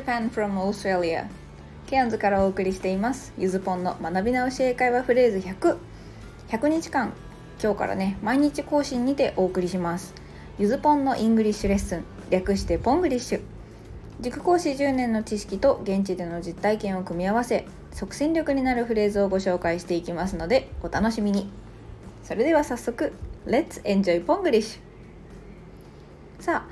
Japan from Australia. ケアンズからお送りしています。ゆずぽんの学び直し英会話フレーズ100 100日間。今日からね毎日更新にてお送りします。ゆずぽんのイングリッシュレッスン。略してポングリッシュ。塾講師10年の知識と現地での実体験を組み合わせ即戦力になるフレーズをご紹介していきますのでお楽しみに。それでは早速 Let's enjoy ポングリッシュュさあ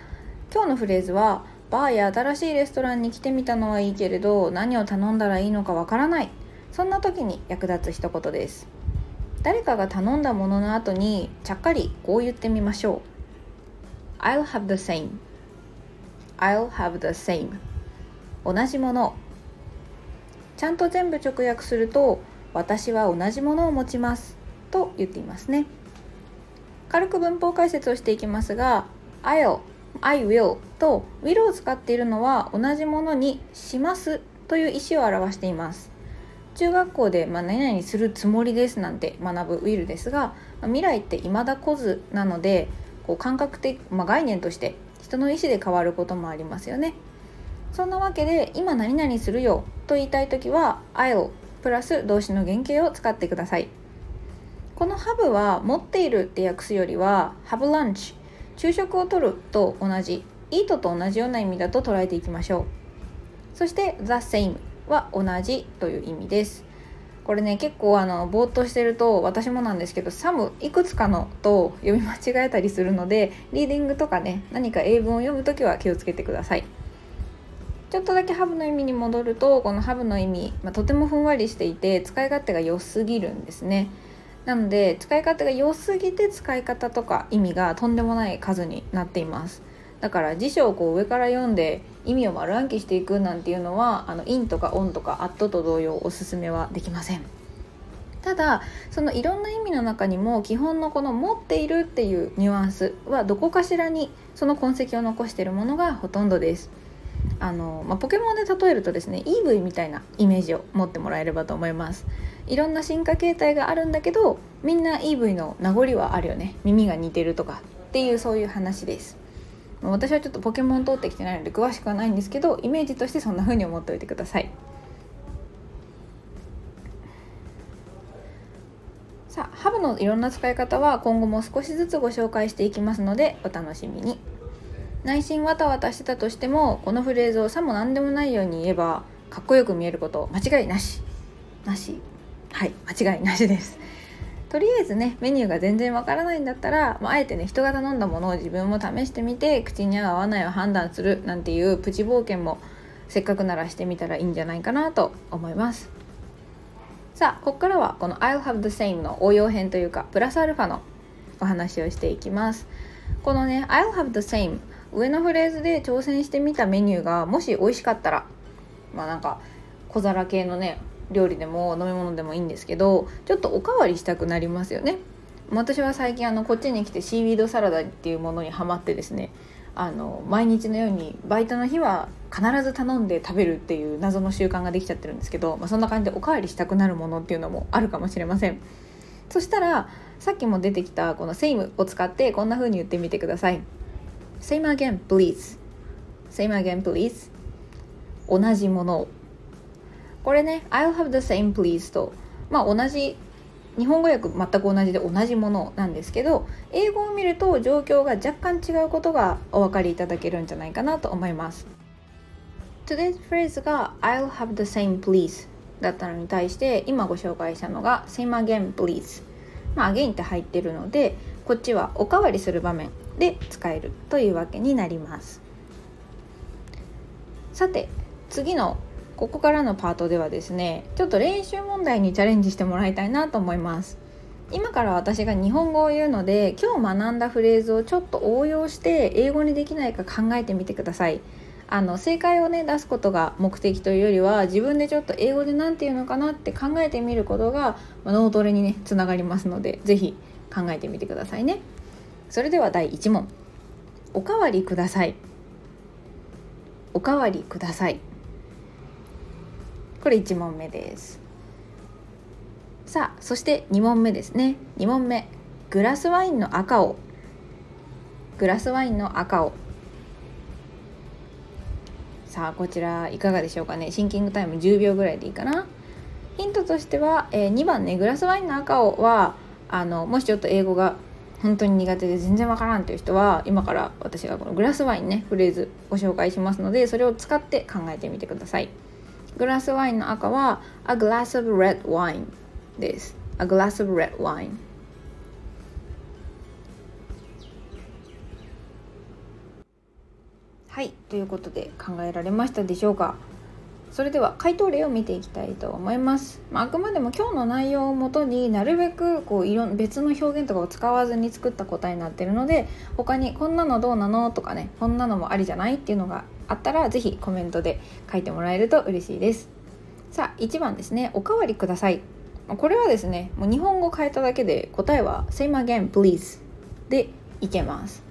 今日のフレーズはバーや新しいレストランに来てみたのはいいけれど何を頼んだらいいのかわからない。そんな時に役立つ一言です。誰かが頼んだものの後にちゃっかりこう言ってみましょう。I'll have the same. I'll have the same. 同じもの。ちゃんと全部直訳すると私は同じものを持ちます。と言っていますね。軽く文法解説をしていきますが I'll I will と will を使っているのは同じものにしますという意思を表しています。中学校で、まあ、何々するつもりですなんて学ぶ will ですが、まあ、未来って未だ来ずなのでこう感覚的、まあ、概念として人の意思で変わることもありますよね。そんなわけで今何々するよと言いたい時は I'll プラス動詞の原型を使ってください。この have は持っているって訳すよりは have lunch 昼食をとると同じ eat と同じような意味だと捉えていきましょう。そして the same は同じという意味です。これね結構あのぼーっとしてると私もなんですけどサムいくつかのと読み間違えたりするのでリーディングとかね何か英文を読む時は気をつけてください。ちょっとだけハブの意味に戻るとこのハブの意味、まあ、とてもふんわりしていて使い勝手が良すぎるんですね。なので使い方が良すぎて使い方とか意味がとんでもない数になっています。だから辞書をこう上から読んで意味を丸暗記していくなんていうのはあの in とか on とか at と同様おすすめはできません。ただそのいろんな意味の中にも基本のこの持っているっていうニュアンスはどこかしらにその痕跡を残しているものがほとんどです。あの、まあ、ポケモンで例えるとですね EV みたいなイメージを持ってもらえればと思います。いろんな進化形態があるんだけどみんな EV の名残はあるよね。耳が似てるとかっていうそういう話です。私はちょっとポケモン通ってきてないので詳しくはないんですけどイメージとしてそんな風に思っておいてください。さあハブのいろんな使い方は今後も少しずつご紹介していきますのでお楽しみに。内心わたわたしてたとしてもこのフレーズをさも何でもないように言えばかっこよく見えること間違いなし。なし。はい間違いなしです。とりあえずねメニューが全然わからないんだったら、まあ、あえてね人が頼んだものを自分も試してみて口に合う合わないを判断するなんていうプチ冒険もせっかくならしてみたらいいんじゃないかなと思います。さあここからはこの I'll have the same の応用編というかプラスアルファのお話をしていきます。このね I'll have the same 上のフレーズで挑戦してみたメニューがもし美味しかったらまあなんか小皿系のね料理でも飲み物でもいいんですけどちょっとおかわりしたくなりますよね。私は最近あのこっちに来てシーウィードサラダっていうものにハマってですねあの毎日のようにバイトの日は必ず頼んで食べるっていう謎の習慣ができちゃってるんですけど、まあ、そんな感じでおかわりしたくなるものっていうのもあるかもしれません。そしたらさっきも出てきたこの same を使ってこんな風に言ってみてください。Same again please. Same again please. 同じものを。これね I'll have the same please と。まあ同じ日本語訳全く同じで同じものなんですけど英語を見ると状況が若干違うことがお分かりいただけるんじゃないかなと思います。Today's phrase が I'll have the same please だったのに対して今ご紹介したのが same again please まあ again って入ってるのでこっちはおかわりする場面。で使えるというわけになります。さて次のここからのパートではですねちょっと練習問題にチャレンジしてもらいたいなと思います。今から私が日本語を言うので今日学んだフレーズをちょっと応用して英語にできないか考えてみてください。あの正解をね出すことが目的というよりは自分でちょっと英語で何て言うのかなって考えてみることが、ま脳トレにねつながりますので是非考えてみてくださいね。それでは第1問。おかわりください。おかわりください。これ1問目です。さあそして2問目ですね。2問目。グラスワインの赤を。グラスワインの赤を。さあこちらいかがでしょうかね。シンキングタイム10秒ぐらいでいいかな。ヒントとしては、えー、2番ねグラスワインの赤をはあのもしちょっと英語が本当に苦手で全然わからんという人は今から私がこのグラスワインねフレーズご紹介しますのでそれを使って考えてみてください。グラスワインの赤は A glass of red wine です。A glass of red wine はいということで考えられましたでしょうか？それでは回答例を見ていきたいと思います、まあ、あくまでも今日の内容をもとになるべくこういろ別の表現とかを使わずに作った答えになってるので他にこんなのどうなのとかねこんなのもありじゃないっていうのがあったら是非コメントで書いてもらえると嬉しいです。さあ1番ですね。おかわりください。これはですねもう日本語変えただけで答えは Same again please でいけます。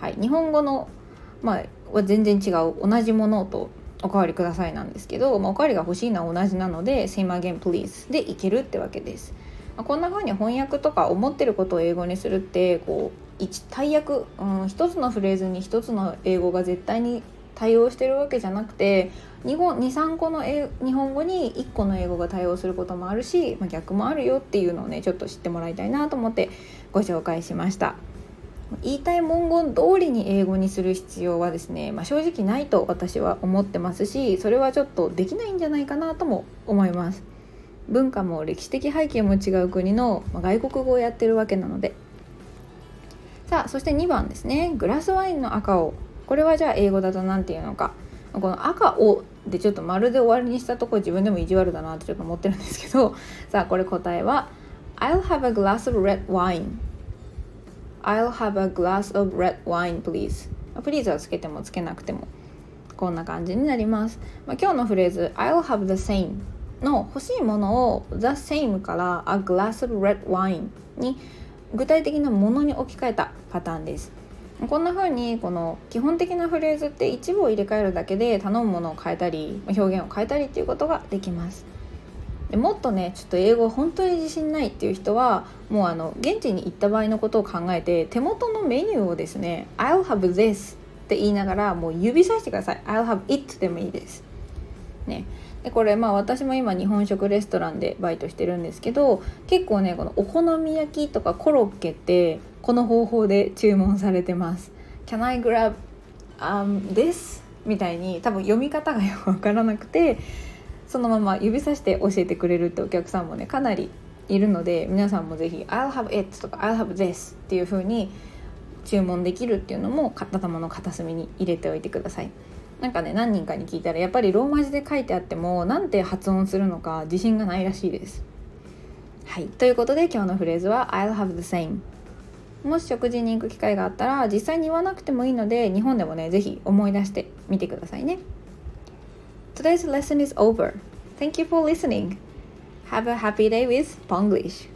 はい日本語のまあは全然違う同じものとおかわりくださいなんですけど、まあ、おかわりが欲しいのは同じなので Same again please でいけるってわけです、まあ、こんな風に翻訳とか思ってることを英語にするってこう一大役、うん、一つのフレーズに一つの英語が絶対に対応してるわけじゃなくて23個の日本語に1個の英語が対応することもあるし、まあ、逆もあるよっていうのをねちょっと知ってもらいたいなと思ってご紹介しました。言いたい文言通りに英語にする必要はですね、まあ、正直ないと私は思ってますしそれはちょっとできないんじゃないかなとも思います。文化も歴史的背景も違う国の外国語をやってるわけなので。さあそして2番ですね。グラスワインの赤を。これはじゃあ英語だと何て言うのか。この赤をでちょっと丸で終わりにしたとこ自分でも意地悪だなってちょっと思ってるんですけど。さあこれ答えは I'll have a glass of red wine I'll have a glass of red wine please. please はつけてもつけなくても。こんな感じになります、まあ、今日のフレーズ I'll have the same の欲しいものを the same から a glass of red wine に具体的なものに置き換えたパターンです。こんな風にこの基本的なフレーズって一部を入れ替えるだけで頼むものを変えたり表現を変えたりっていうことができます。もっとねちょっと英語本当に自信ないっていう人はもうあの現地に行った場合のことを考えて手元のメニューをですね I'll have this って言いながらもう指さしてください。I'll have it でもいいです。ね。でこれまあ私も今日本食レストランでバイトしてるんですけど結構ねこのお好み焼きとかコロッケってこの方法で注文されてます。Can I grab、um, this? みたいに多分読み方がよくわからなくてそのまま指さして教えてくれるってお客さんもねかなりいるので皆さんも是非 I'll have it」とか「I'll have this」っていう風に注文できるっていうのも頭の片隅に入れておいてください。なんかね何人かに聞いたらやっぱりローマ字で書いてあってもなんて発音するのか自信がないらしいです。はいということで今日のフレーズは「I'll have the same」もし食事に行く機会があったら実際に言わなくてもいいので日本でもね是非思い出してみてくださいね。Today's lesson is over. Thank you for listening. Have a happy day with Ponglish.